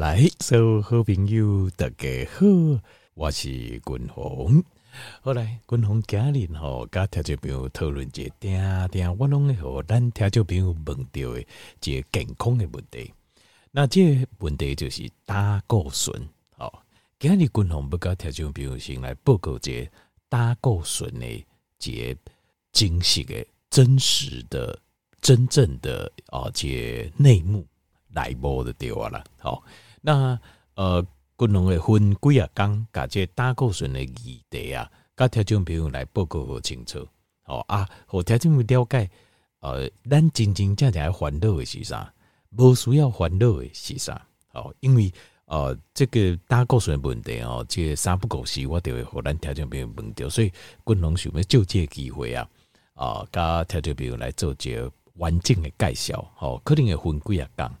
来，所有好朋友大家好，我是君鸿。后来君鸿今日吼，甲听众朋友讨论一个点点，我拢会和咱听众朋友问到的一个健康的问题。那这个问题就是胆固醇。哦，今日君鸿要甲听众朋友先来报告一个胆固醇的一个真实的、真实的、真正的哦，这内幕内幕的对了。好，那呃，君鸿会分几啊讲，甲这胆固醇的议题啊，甲听众朋友来报告好清楚。好啊，好听众朋友了解，呃，咱真真正正烦恼的是啥？无需要烦恼的是啥？好，因为呃，这个胆固醇问题哦，这个、三不五时我就会和咱听众朋友问到，所以君鸿想要就这个机会啊，啊，甲听众朋友来做一个完整的介绍。好，可能会分几啊讲，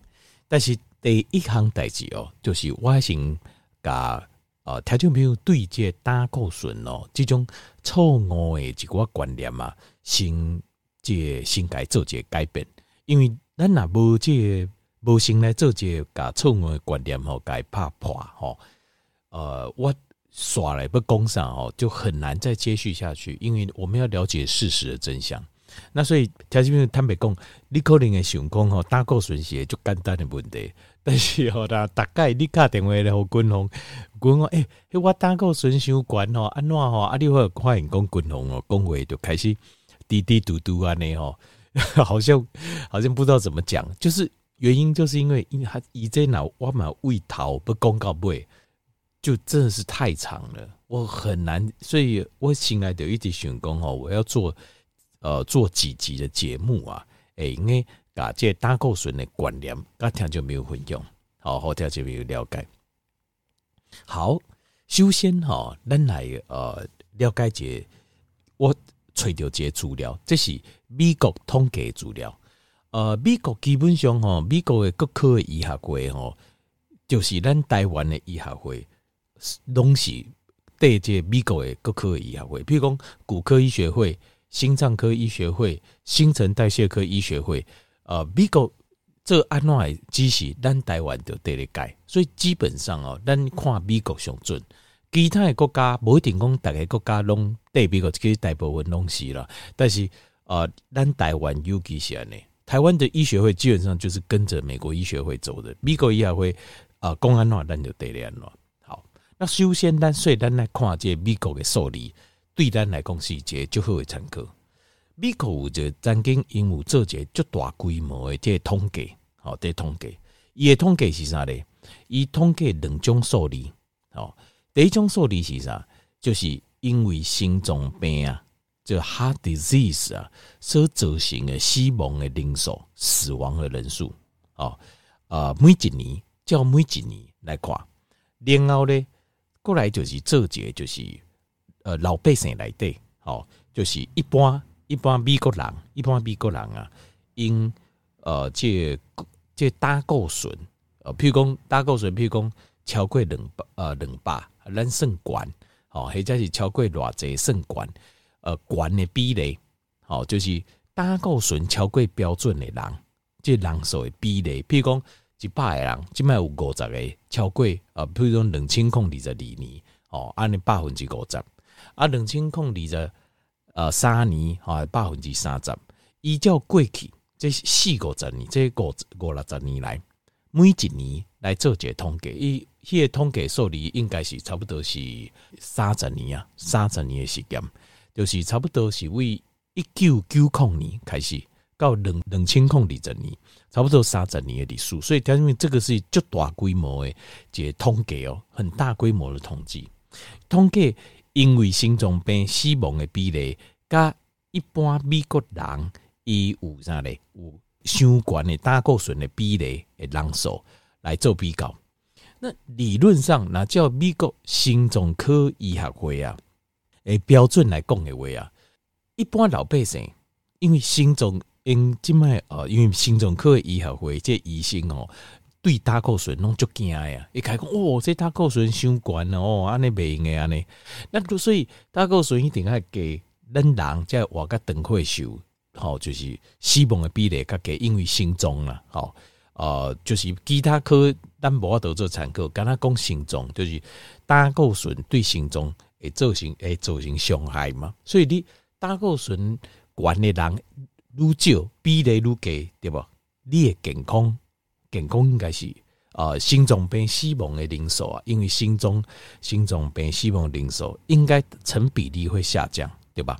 但是第一项代志哦，就是我先甲啊听众朋友对接胆固醇哦，这种错误的一个观念啊，先这先该做一个改变，因为。咱若无这个无先来做这个甲错误的观念吼，该怕破吼。呃，我耍来不讲啥吼，就很难再接续下去，因为我们要了解事实的真相。那所以，条件坦白讲，你可能会想讲吼，胆固醇是就简单的问题，但是吼，大大概你打电话来给君鸿，君鸿诶，我胆固醇伤悬吼，安怎吼，啊，你会发现讲君鸿哦，讲话就开始滴滴嘟嘟安尼吼。好像好像不知道怎么讲，就是原因就是因为因为他以前脑我嘛胃桃不公告不，就真的是太长了，我很难，所以我醒来的一直想讲吼，我要做呃做几集的节目啊，诶，因为把这胆固醇的观念，刚听就没有混用，好好听就没有了解。好，首先哈，咱来呃了解这我。找到这些资料，这是美国统计资料。呃，美国基本上吼，美国的各科的医学会吼，就是咱台湾的医学会，拢是对这美国的各科的医学会。比如讲骨科医学会、心脏科医学会、新陈代谢科医学会。呃，美国这安怎只是咱台湾就对得改，所以基本上哦，咱看美国上准。其他的国家不一定讲，大个国家拢对美国其实大部分拢是啦。但是呃，咱台湾尤其是安尼，台湾的医学会基本上就是跟着美国医学会走的。美国医学会啊，公安话咱就对了喏。好，那首先咱所以咱来看这美国的数字，对咱来讲是一个最好的参考。美国有就曾经因为做一个足大规模的这个统计，好，这统计，伊的统计是啥咧？伊统计两种数字，好。第一种数字是啥？就是因为心脏病啊，就 heart disease 啊，所造成的死亡的人数、死亡的人数哦，呃，每一年叫每一年来看，然后呢，过来就是做一个，就是呃老百姓来对，哦，就是一般一般美国人，一般美国人啊，因呃这这胆固醇，呃，譬如讲胆固醇，譬如讲超过两百呃两百。咱算悬，吼，或者是超过偌济算悬，呃，悬的比例，吼，就是胆固醇超过标准的人，即人数的比例，譬如讲一百个人，即摆有五十个超过，呃，譬如讲两千空二十二年，哦，安尼百分之五十，啊，两千空二十呃三年，吼，百分之三十，依照过去这四五十年，这五五六十年来，每一年来做一个统计，伊。迄个统计数字应该是差不多是三十年啊，三十年的时间，就是差不多是为一九九零年开始到两两千零二十年，差不多三十年的历史。所以，因为这个是足大规模的一个统计哦，很大规模的统计。统计因为心脏病死亡的比例，甲一般美国人伊有啥咧？有相关的胆固醇的比例的人数来做比较。那理论上，那叫美国心脏科医学会啊，诶，标准来讲的话啊，一般老百姓因为心脏因即卖哦，因为心脏科医学会这医生哦，对胆固醇拢足惊呀，一开讲哦，这胆固醇伤悬哦，安尼袂用的安尼，那所以胆固醇一定爱给咱人在活个长岁数，好，就是死亡的比例较低，因为心脏啦，好。呃，就是其他科咱无法度做参考，敢若讲心脏就是胆固醇对心脏会造成会造成伤害嘛，所以你胆固醇悬的人愈少，比例愈低，对不？你的健康健康应该是呃心脏病死亡的人数啊，因为心脏心脏病死亡的人数应该成比例会下降，对吧？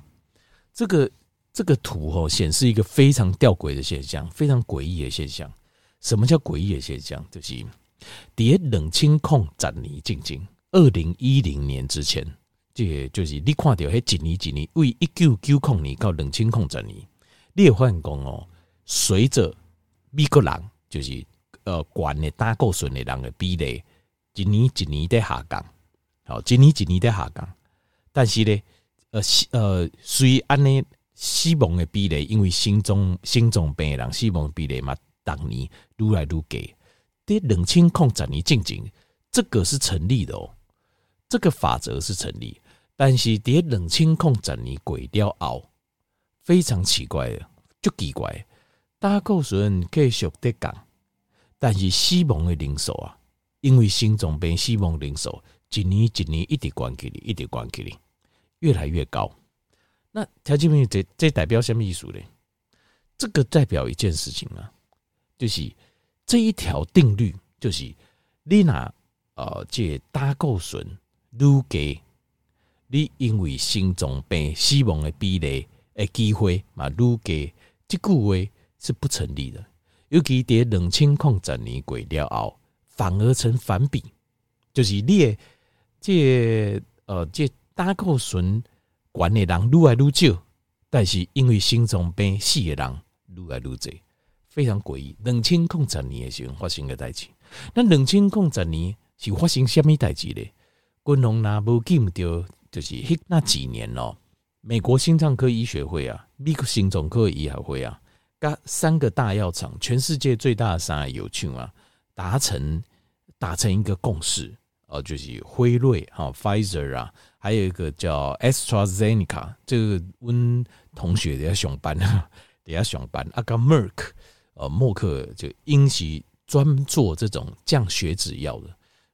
这个这个图吼显示一个非常吊诡的现象，非常诡异的现象。什么叫诡异的现象？就是在两千零十年进前，二零一零年之前，这个、就是你看到迄一年几年为一九九零年到两千零十年，你会发现讲哦，随着美国人就是呃管的胆固醇的人的比例，一年一年在下降，好，一年一年在下降，但是呢，呃呃，虽安尼死亡的比例，因为心脏心脏病的人死亡比例嘛。当年愈来愈低，在两千零十年进前，这个是成立的哦，这个法则是成立。但是在两千零十年过了后，非常奇怪的，就奇怪，胆固醇继续在降，但是死亡的人数啊，因为心脏病死亡人数一年一年一直关起来，一直关起来，越来越高。那条件朋友，这这代表什么意思呢？这个代表一件事情啊。就是这一条定律，就是你拿呃这胆固醇愈低，你因为心脏病死亡的比例诶机会嘛愈低，这句话是不成立的。尤其在两千零十年过了后，反而成反比，就是你的这呃这胆固醇高的人愈来愈少，但是因为心脏病死的人愈来愈多。非常诡异，两千零十年的时候发生的代志。那两千零十年是发生什么代志呢？军龙那无记唔到，就是那几年咯。美国心脏科医学会啊，美国心脏科医学会啊，甲三个大药厂，全世界最大的三个药厂啊，达成达成一个共识，呃，就是辉瑞哈、Pfizer 啊，还有一个叫 AstraZeneca，这个温同学也要上班啊，也要上班啊，个 Merck。呃，默克就因其专做这种降血脂药的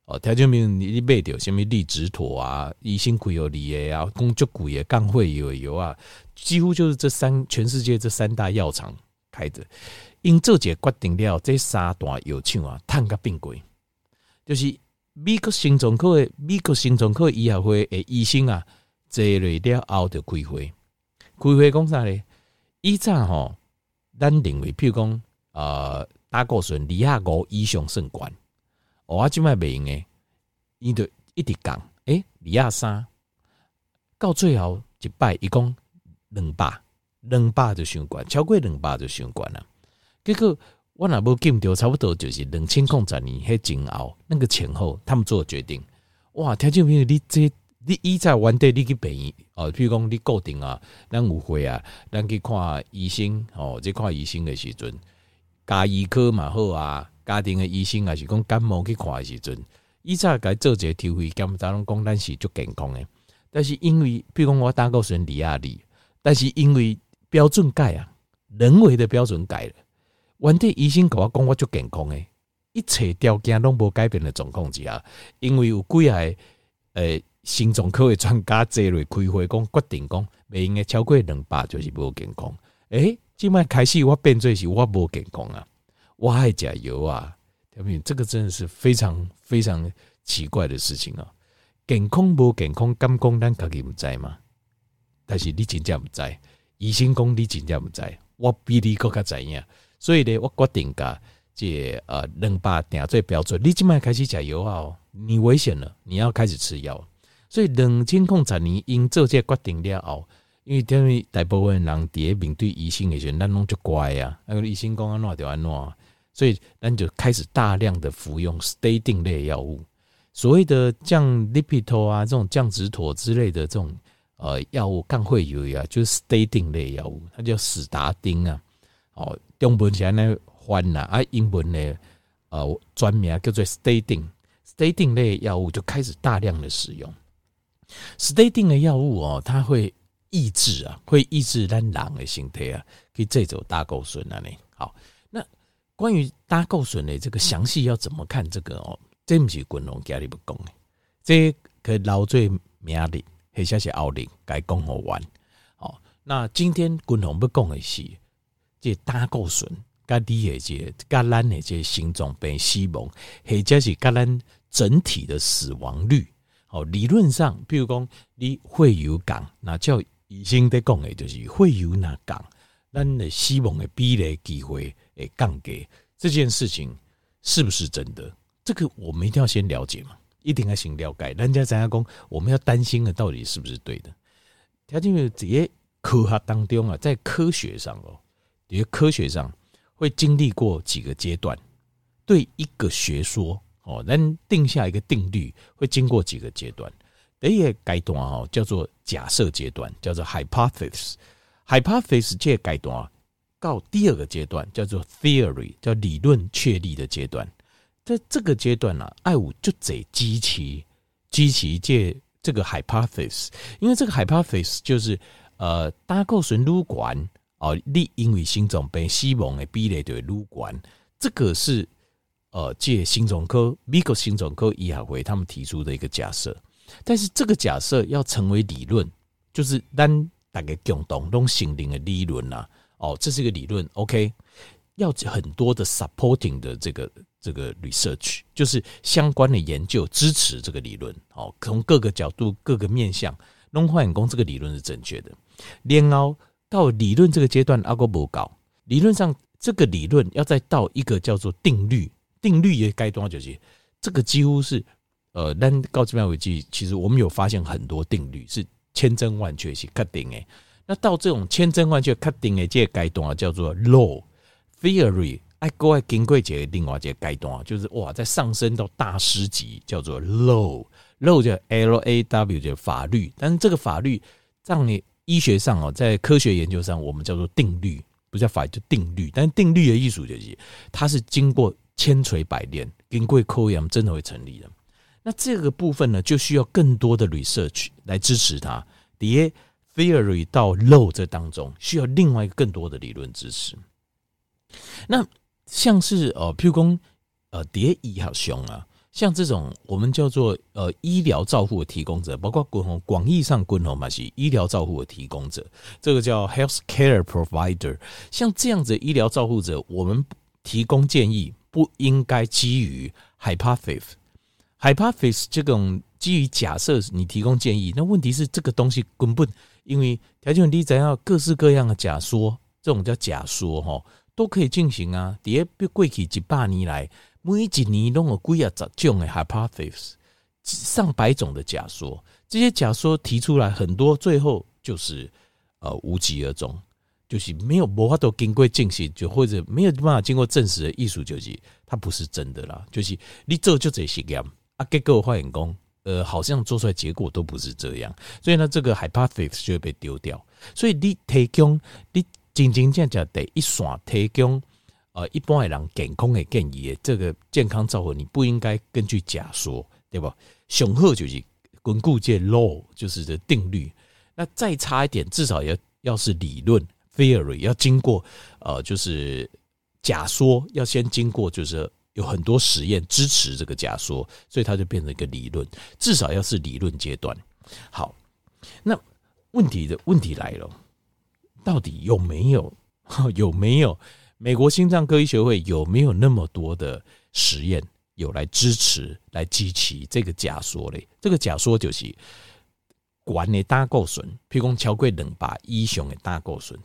哦，条件明你你买掉什么利直妥啊、医心苦油锂啊、公爵骨也干会有油啊，几乎就是这三全世界这三大药厂开的。因这决定了这三大药厂啊，碳个并轨，就是美国心脏科的美国心脏科医学会的医生啊，坐了了后就开会，开会讲啥呢？以前吼，咱认为譬如讲。呃，胆固醇二廿五以上算悬，我即摆袂用诶，伊就一直讲，诶，二廿三，到最后一摆伊讲两百，两百就上悬，超过两百就上悬了。结果我若无记唔到，差不多就是两千零十年迄前后那个前后，他们做决定。哇，听众朋友，你这你以前原地你去病院哦，譬如讲你固定啊，咱有会啊，咱去看医生哦，这看医生的时阵。家医科嘛好啊，家庭的医生也是讲感冒去看的时阵，以前该做一个抽血检查，拢讲咱是足健康的。但是因为，比如讲我胆固醇二廿二，但是因为标准改啊，人为的标准改了，原地医生跟我讲我足健康诶，一切条件拢无改变的状况之下，因为有几个诶心脏科的专家坐落开会讲决定讲，袂用个超过两百就是无健康，诶、欸。今麦开始我变做是我无健康啊，我爱加油啊，条明，这个真的是非常非常奇怪的事情啊。健康无健康，敢讲咱家己毋知吗？但是你真正毋知，医生讲你真正毋知，我比你更加知影。所以呢，我决定甲这呃两百定做标准。你今麦开始加油啊，你危险了，你要开始吃药。所以两千控十年因做这决定了后。因为等于大部分人第一面对医生的时候，咱拢就乖啊，那个医生讲安怎就安怎，所以咱就开始大量的服用 statin 类药物。所谓的降 lipid 啊，这种降脂妥之类的这种呃药物，杠会有啊，就是 statin 类药物，它叫史达丁啊。哦，中文现在翻呐，啊，英文呢，呃，专名叫做 statin，statin 类药物就开始大量的使用。statin 的药物哦，它会。抑制啊，会抑制咱人的身体啊，去制造胆固醇啊。呢好，那关于胆固醇的这个详细要怎么看这个哦，这不是滚龙家里不讲的，这可以捞最明的，或者是奥林该讲好完。好，那今天滚龙不讲的是，这胆固醇甲你的这甲咱的这心脏病死亡，或者是甲咱整体的死亡率。好，理论上，比如讲你会有降，那叫医生在讲的，就是会有那降，咱的死亡的比例机会会降低。这件事情是不是真的？这个我们一定要先了解嘛，一定要先了解。人家怎样讲，我们要担心的到底是不是对的？条件是这些科学当中啊，在科学上哦，因为科学上会经历过几个阶段，对一个学说。哦，咱定下一个定律，会经过几个阶段。第一个阶段哦，叫做假设阶段，叫做 hypothesis。hypothesis 这个阶段啊到第二个阶段叫做 theory，叫理论确立的阶段。在这个阶段呢、啊，爱五就得基期基期这这个 hypothesis，因为这个 hypothesis 就是呃，胆固醇愈悬哦，你因为心脏病死亡的比例就撸管，这个是。呃，借心脏科、美国心脏科医学会他们提出的一个假设，但是这个假设要成为理论，就是单大概共同都心灵的理论呐。哦，这是一个理论，OK，要很多的 supporting 的这个这个 research，就是相关的研究支持这个理论。哦，从各个角度、各个面向，弄化眼工这个理论是正确的。连熬到理论这个阶段，阿哥不搞，理论上这个理论要再到一个叫做定律。定律也该多少就是这个几乎是呃，但高质量危机，其实我们有发现很多定律是千真万确是确定诶。那到这种千真万确确定诶，这个阶段叫做 law theory，爱国爱经过这个另外一个阶段，就是哇，在上升到大师级，叫做 law law 叫 L A W 叫法律，但是这个法律在你医学上哦，在科学研究上，我们叫做定律，不叫法律，叫定律。但是定律的艺术就是它是经过。千锤百炼，经过考验真的会成立的。那这个部分呢，就需要更多的 research 来支持它。底下 theory 到 law 这当中，需要另外一个更多的理论支持。那像是呃，譬如说呃，底下医学上啊，像这种我们叫做呃医疗照护的提供者，包括滚红广义上滚红嘛是医疗照护的提供者，这个叫 health care provider。像这样子的医疗照护者，我们提供建议。不应该基于 hypothesis，hypothesis 这种基于假设，你提供建议。那问题是这个东西根本因为条件低，怎样各式各样的假说，这种叫假说哈，都可以进行啊。第二，过去几百年来，每一年都有几啊十种的 hypothesis，上百种的假说，这些假说提出来很多，最后就是呃无疾而终。就是没有办法都经过证实，就或者没有办法经过证实的艺术，就是它不是真的啦。就是你做就这实验啊，结果发现讲，呃，好像做出来结果都不是这样，所以呢，这个 hypothesis 就会被丢掉。所以你提供你真真正正得一线提供，呃，一般的人健康的建议的这个健康照护，你不应该根据假说，对吧？雄厚就是巩固这 law，就是这定律。那再差一点，至少要要是理论。Theory 要经过呃，就是假说要先经过，就是有很多实验支持这个假说，所以它就变成一个理论，至少要是理论阶段。好，那问题的问题来了，到底有没有 有没有美国心脏科医学会有没有那么多的实验有来支持来支持这个假说嘞？这个假说就是管的胆固醇，譬如讲超过两百以上的胆固醇。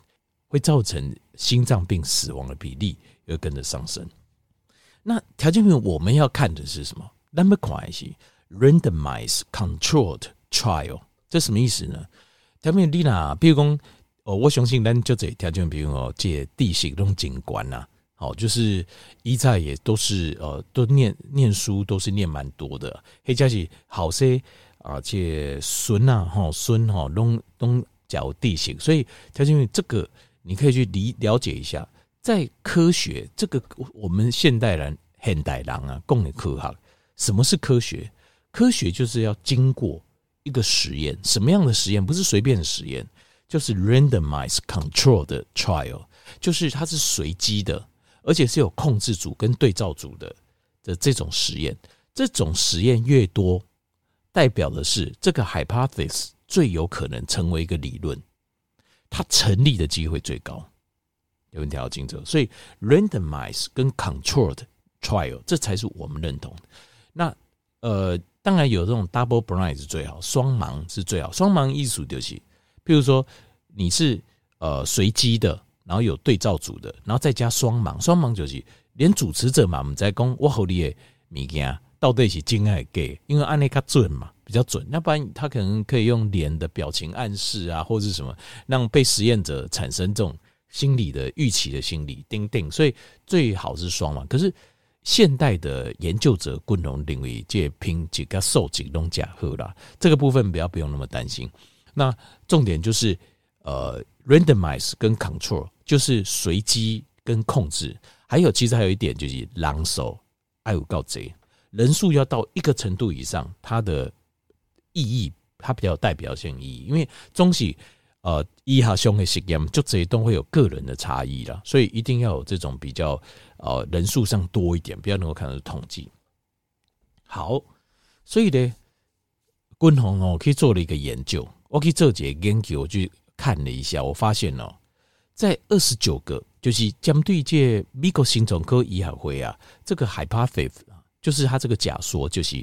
会造成心脏病死亡的比例又跟着上升。那条件病我们要看的是什么？Number one 是 randomized controlled trial，这什么意思呢？条件病啦，譬如说哦，我相信咱就这条件比如哦，借地形这种景观呐，好，就是一在也都是呃，都念念书都是念蛮多的，黑加是好些而且孙呐哈孙哈东东角地形，所以条件病这个。你可以去理了解一下，在科学这个我们现代人现代人啊，共的科学，什么是科学？科学就是要经过一个实验，什么样的实验？不是随便的实验，就是 randomized control 的 trial，就是它是随机的，而且是有控制组跟对照组的的这种实验。这种实验越多，代表的是这个 hypothesis 最有可能成为一个理论，它成立的机会最高。有问题要精准，所以 randomize 跟 controlled trial 这才是我们认同。那呃，当然有这种 double blind 是最好，双盲是最好。双盲艺术就是，譬如说你是呃随机的，然后有对照组的，然后再加双盲。双盲就是连主持者嘛，我们在讲我和你的物件到底是真还是假，因为按那个准嘛，比较准。要不然他可能可以用脸的表情暗示啊，或者是什么，让被实验者产生这种。心理的预期的心理，钉钉，所以最好是双盲。可是现代的研究者共同认为，这拼几个受几种假货啦，这个部分不要不用那么担心。那重点就是呃，randomize 跟 control 就是随机跟控制，还有其实还有一点就是狼手爱有告贼，人数要到一个程度以上，它的意义它比较有代表性意义，因为中西。呃，一哈兄的实验就这一段会有个人的差异了，所以一定要有这种比较呃人数上多一点，比较能够看到统计。好，所以呢，君宏哦，可以做了一个研究，我去做一个研究，我去看了一下，我发现哦，在二十九个就是针对这美国心脏科医学会啊，这个 hypothesis 就是他这个假说，就是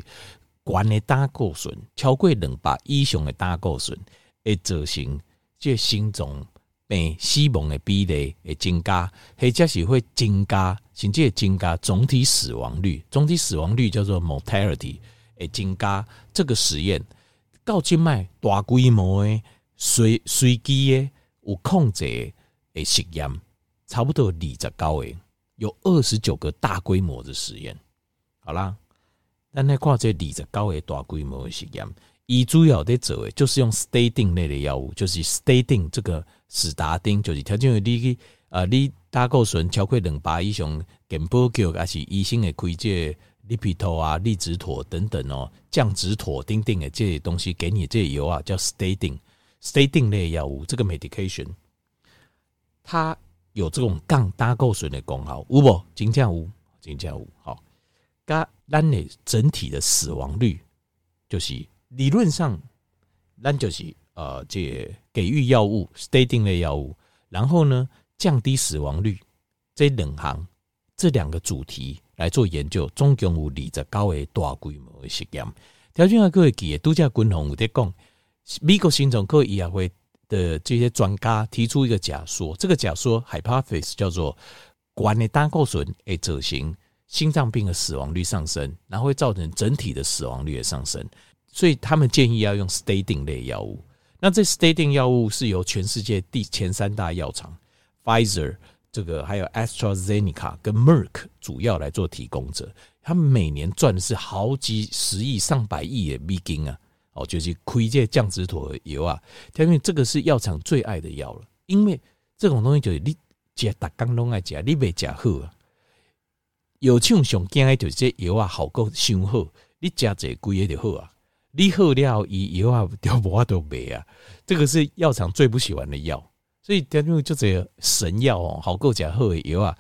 管的胆固醇超过两百以上的胆固醇会造成。这心脏病死亡的比例会增加，或者是会增加，甚至会增加总体死亡率。总体死亡率叫做 mortality，会增加。这个实验到今麦大规模诶随随机诶有控制诶实验，差不多二十九个，有二十九个大规模的实验。好啦，咱来看这二十九个大规模的实验。以主要的做诶，就是用 statin 类的药物，就是 statin 这个史达丁，就是条件为你去呃，你胆固醇超过两百以上，健保局还是医生会开这利匹妥啊、利直妥等等哦，降脂妥丁丁的这些东西给你这些油啊，叫 statin statin 类药物，这个 medication 它有这种降胆固醇的功效，有无？真正有，真正有。好，加咱的整体的死亡率就是。理论上，那就是呃，这给予药物，statin 类药物，然后呢，降低死亡率，这两行这两个主题来做研究，总共有二十九个大规模的实验。条件啊，各位记得，都在军方有在讲，美国心脏科医学会的这些专家提出一个假说，这个假说 hypothesis 叫做，管的胆固醇会造成心脏病的死亡率上升，然后会造成整体的死亡率的上升。所以他们建议要用 statin 类药物。那这 statin 药物是由全世界第前三大药厂 Pfizer 这个还有 AstraZeneca 跟 Merck 主要来做提供者。他们每年赚的是好几十亿、上百亿的美金啊！哦，就是亏这降脂妥的油啊。因为这个是药厂最爱的药了，因为这种东西就是你吃大刚拢爱吃，你别吃好啊。有这种上惊的就是这药啊，好够上好，你吃这贵的就好啊。你喝了以以后啊，就无法都卖啊！这个是药厂最不喜欢的药，所以等于就这神药哦，好够假好以后啊，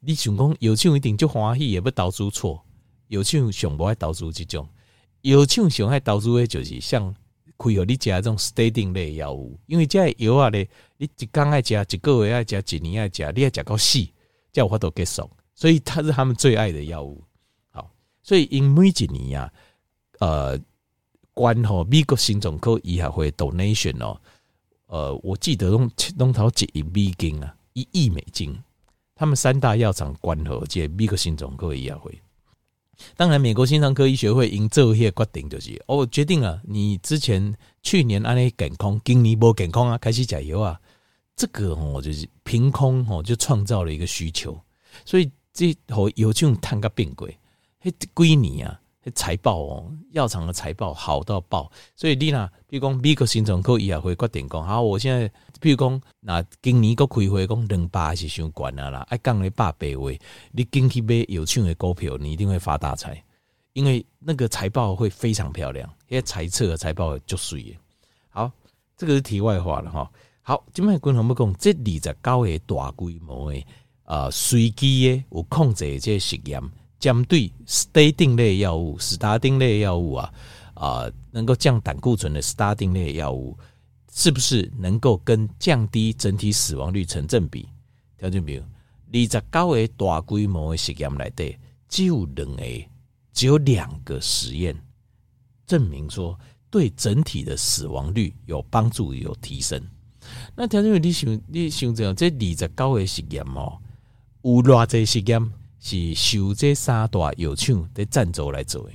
你想讲有钱一定就欢喜，也不投资错。有钱想不爱投资这种，有钱想爱投资的，就是像开有你加这种 stating 类药物，因为这药啊咧，你一刚爱加，一个月爱加，一年爱加，你爱加到死，才有法度结束，所以它是他们最爱的药物。好，所以因每一年啊，呃。关吼，美国心脏科医学会 donation 哦，呃，我记得弄弄头几亿美金啊，一亿美金。他们三大药厂关合这美国心脏科医学会。当然，美国心脏科医学会因这些决定就是，哦，决定了你之前去年安尼健康，今年不健康啊，开始加油啊。这个哦，就是凭空哦，就创造了一个需求，所以这和有这种探个变鬼，嘿，几年啊。财报哦，药厂的财报好到爆，所以你呢，比如讲美国心脏科医学会决定讲，好，我现在比如讲，那今年个开会讲两百是伤悬啊啦，爱降了百倍位，你进去买有抢的股票，你一定会发大财，因为那个财报会非常漂亮，因为财测的财报就水。好，这个是题外话了哈。好，今麦观众要讲，这里在高诶大规模诶。啊，随机的有控制这些实验，针对斯达丁类药物、斯达丁类药物啊，啊，能够降胆固醇的斯达丁类药物，是不是能够跟降低整体死亡率成正比？条件比如，二十九个大规模的实验来对，只有两个，只有两个实验证明说对整体的死亡率有帮助、有提升。那条件比你想，你想这样，这二十九个实验哦。有偌济实验是受这三大药厂的赞助来做的，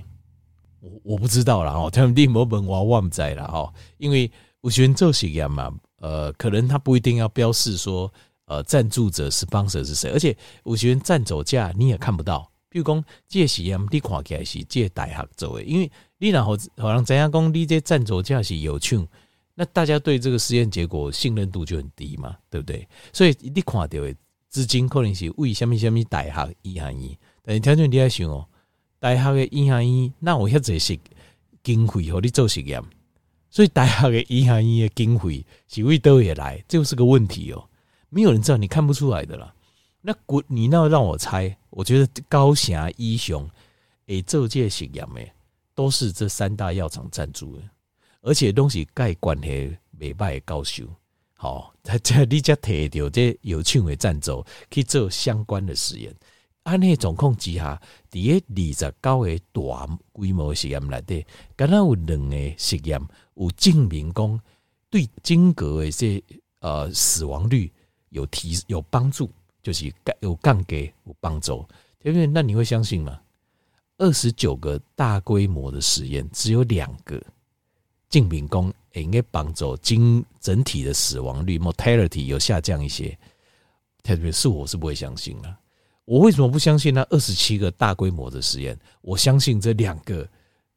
我我不知道啦哦，他们你莫问我，我不知啦哦，因为有些人做实验嘛，呃，可能他不一定要标示说，呃，赞助者是 sponsor 是谁，而且有些人赞助价你也看不到，比如讲这实验你看起来是这大学做的，因为你然后好像怎样讲，你这赞助价是药厂，那大家对这个实验结果信任度就很低嘛，对不对？所以你看到的。资金可能是为什么什么大学医学院，但是听众你要想哦，大学的医学院那我遐济是经费和你做实验，所以大学的医学院的经费是为倒也来，这就是个问题哦。没有人知道，你看不出来的啦。那国你那让我猜，我觉得高霞医雄诶，做这实验的都是这三大药厂赞助的，而且东西盖关系没拜高手。好，他 这你才摕到这有趣的赞助去做相关的实验。按呢状况之下，第二十九个大规模实验来的，刚刚有两个实验有证明讲对间隔的这呃死亡率有提有帮助，就是有降低有帮助。因为那你会相信吗？二十九个大规模的实验，只有两个证明讲。应该帮助经整体的死亡率 mortality 有下降一些，特别是我是不会相信的。我为什么不相信那二十七个大规模的实验？我相信这两个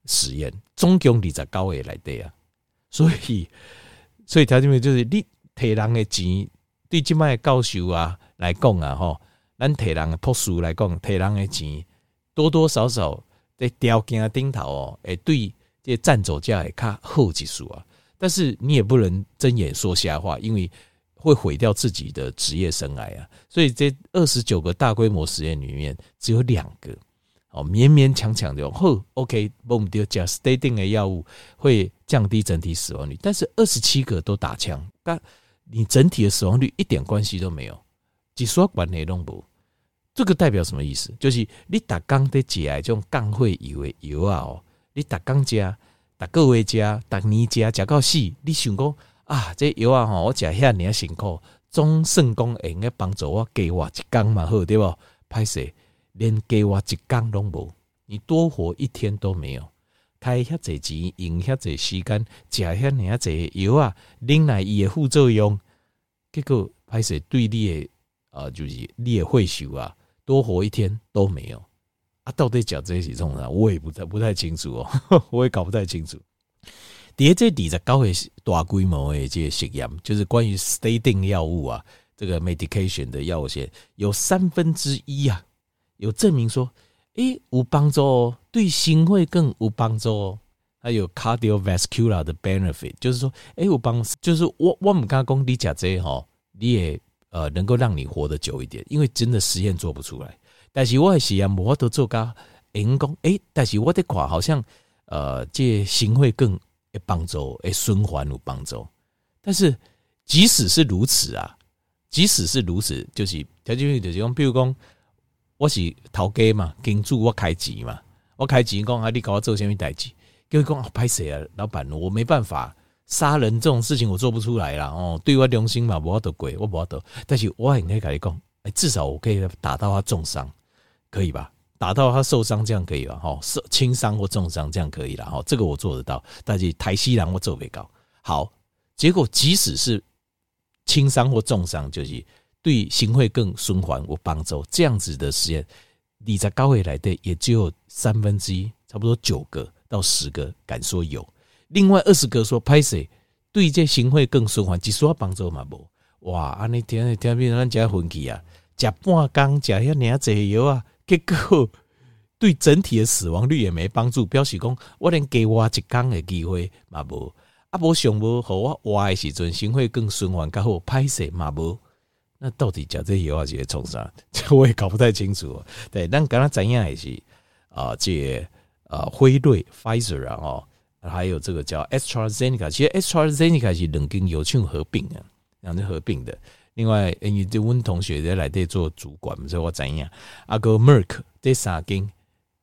实验，总共二十九个来对啊。所以，所以条件就是你提人的钱，对这卖教授啊来讲啊，吼，咱提人的朴素来讲，提人的钱多多少少在条件顶头哦，会对这赞助者会较好一数啊。但是你也不能睁眼说瞎话，因为会毁掉自己的职业生涯啊！所以这二十九个大规模实验里面，只有两个哦，勉勉强强的哦，OK，我们就讲 statin 的药物会降低整体死亡率，但是二十七个都打枪，但你整体的死亡率一点关系都没有，几说管内容不？这个代表什么意思？就是你打钢的解这种钢会以为油啊哦，你打钢加。逐个月食，逐年食，食到死。你想讲啊，这药啊吼，我食遐尔辛苦，总算讲会用个帮助我加活一工嘛好，对不？歹势，连加活一工拢无，你多活一天都没有。开遐济钱，用遐济时间，食遐尔济药啊，领来伊的副作用，结果歹势对你的啊，就是你的岁数啊，多活一天都没有。啊，到底讲这些种呢？我也不太不太清楚哦，我也搞不太清楚。第二，这二十九个大规模的这些实验，就是关于 statin 药物啊，这个 medication 的药物线，有三分之一啊，有证明说，诶，有帮助哦，对心会更有帮助哦，还有 cardiovascular 的 benefit，就是说，诶，有帮，就是我我们刚刚讲你讲这些哈，你也呃能够让你活得久一点，因为真的实验做不出来。但是我的实验无法度做到，人讲诶，但是我的看好像，呃，这行会更有帮助，会，循环有帮助。但是即使是如此啊，即使是如此，就是条件就是讲，比如讲，我是头家嘛，金主我开钱嘛，我开钱讲啊，你搞我做什么代志？就讲啊，歹势啊，老板，我没办法杀人这种事情，我做不出来啦。哦，对我良心嘛，无法度过，我无法度。但是我应该跟你讲，诶，至少我可以打到他重伤。可以吧？打到他受伤，这样可以吧？哈，受轻伤或重伤，这样可以了。哈，这个我做得到。但是台西人我做不到。好，结果即使是轻伤或重伤，就是对心会更循环有帮助。这样子的实验，你在高位来的也只有三分之一，差不多九个到十个敢说有。另外二十个说拍谁对这心会更循环，只说帮助嘛无。哇，安尼天天变咱家分歧啊，食半缸食遐尔济药啊！结果对整体的死亡率也没帮助，表示讲我连给我一缸的机会嘛无，啊无想无和我活的时阵，心会更循环较好，歹势嘛无，那到底讲这些话是冲啥？这我也搞不太清楚。对，但刚刚怎样也是啊，这啊辉瑞 Pfizer 啊，哦，还有这个叫 AstraZeneca，其实 AstraZeneca 是两间药厂合并啊，两间合并的。另外，因为这阮同学在来这做主管，所以我怎样？阿个 Merck 这三间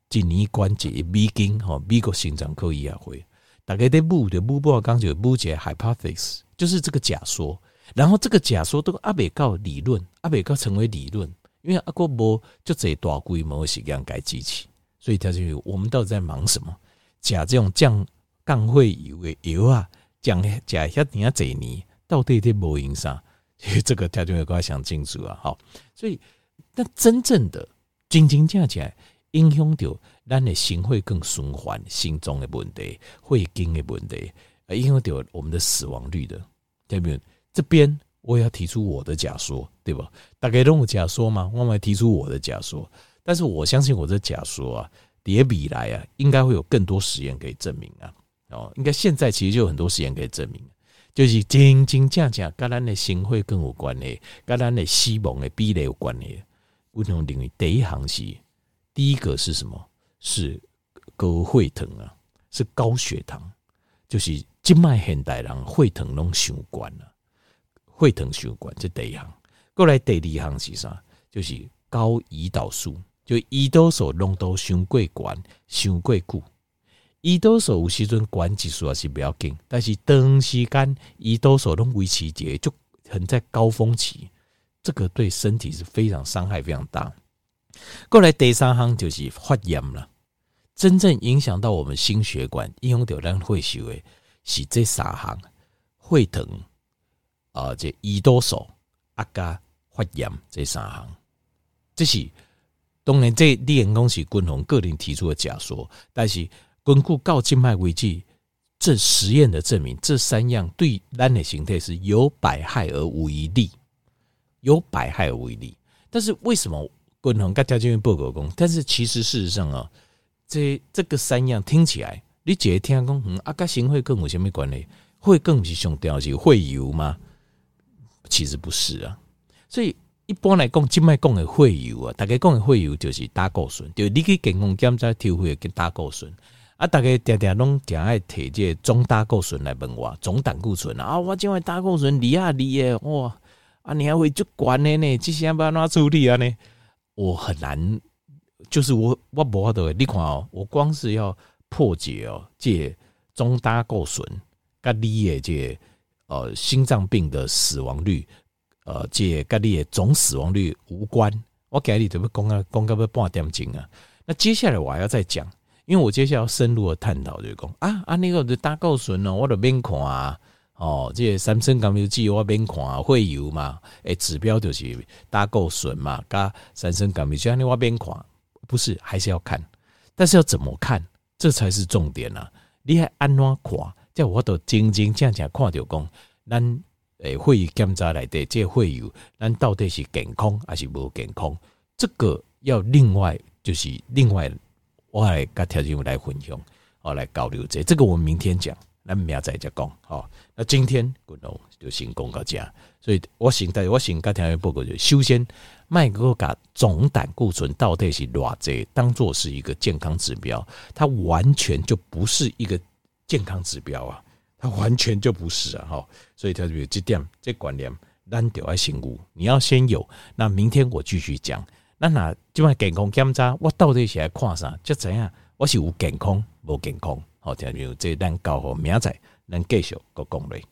一年关节美金吼，美国心脏科医学会，大概在补的补不刚就补解 hypothesis，就是这个假说。然后这个假说都阿北告理论，阿北告成为理论，因为阿国博就这大规模是这样改机器，所以他就我们到底在忙什么？假这种降降会油的油啊，降假遐尼啊这年到底在无影上，其实这个他就会跟他想清楚啊。好，所以那真正的真真正正影响到咱的心会更循环，心中的问题、会经的问题，影响到我们的死亡率的，对不对？这边我也要提出我的假说，对吧？大概都有假说嘛，我们提出我的假说，但是我相信我的假说啊，叠比来啊，应该会有更多实验可以证明啊。哦，应该现在其实就有很多实验可以证明，就是真真正正跟咱的心会更有关系，跟咱的死亡的比例有关系。不同领域第一行是第一个是什么？是高血糖啊，是高血糖，就是今麦现代人血糖拢伤悬了。会疼血管，这第一行，过来第二行是啥？就是高胰岛素，就胰岛素浓度伤过悬，伤过久。胰岛素有时阵管指数也是不要紧，但是长时间胰岛素拢维持住，就很在高峰期，这个对身体是非常伤害非常大。过来第三行就是发炎了，真正影响到我们心血管，影响到咱会受的是这三行，会疼。啊，这胰岛素、啊加发炎这三项，这是当然这李彦公是军宏个人提出的假说，但是根据到静脉为止，这实验的证明，这三样对咱的形态是有百害而无一利，有百害而无一利。但是为什么军宏跟条件报告讲？但是其实事实上啊，这这个三样听起来，你觉得听讲，嗯，阿加心会更有什么关系？会更是上吊是会油吗？其实不是啊，所以一般来讲，静脉讲的会油啊，大概讲的会油就是胆固醇，就你去健康检查抽血跟胆固醇啊，大概常常拢定爱提这总胆固醇来问我，总胆固醇啊，我今晚胆固醇离啊离耶，哇啊，你还会就管呢呢，这些要怎处理啊呢？我很难，就是我我不得，你看哦，我光是要破解哦，这总胆固醇跟你的这。呃，心脏病的死亡率，呃，这跟你的总死亡率无关。我给你怎么讲啊？讲个不半点钟啊？那接下来我还要再讲，因为我接下来要深入的探讨，就是讲啊啊，那个的胆固醇哦，我的免看啊，哦，这三酸甘油酯我免看啊，会有嘛？诶，指标就是胆固醇嘛，加三酸甘油酯，你我免看，不是，还是要看，但是要怎么看，这才是重点啊！你还按怎看？这我都真真正正看到讲，咱诶会检查来的这会议，咱到底是健康还是无健康？这个要另外就是另外，我来跟条件来分享，我来交流这。这个我们明天讲，咱明仔再讲。好，那今天军宏就先讲到这，所以我先带我先跟条件报告就，首先麦克嘎总胆固醇到底是偌济，当做是一个健康指标，它完全就不是一个。健康指标啊，它完全就不是啊，哈，所以它就有这点这观念，咱就要先有，你要先有。那明天我继续讲，那那即摆健康检查，我到底是来看啥？就知影？我是有健康无健康？好，听没有？这咱搞好明仔，咱继续个讲嘞。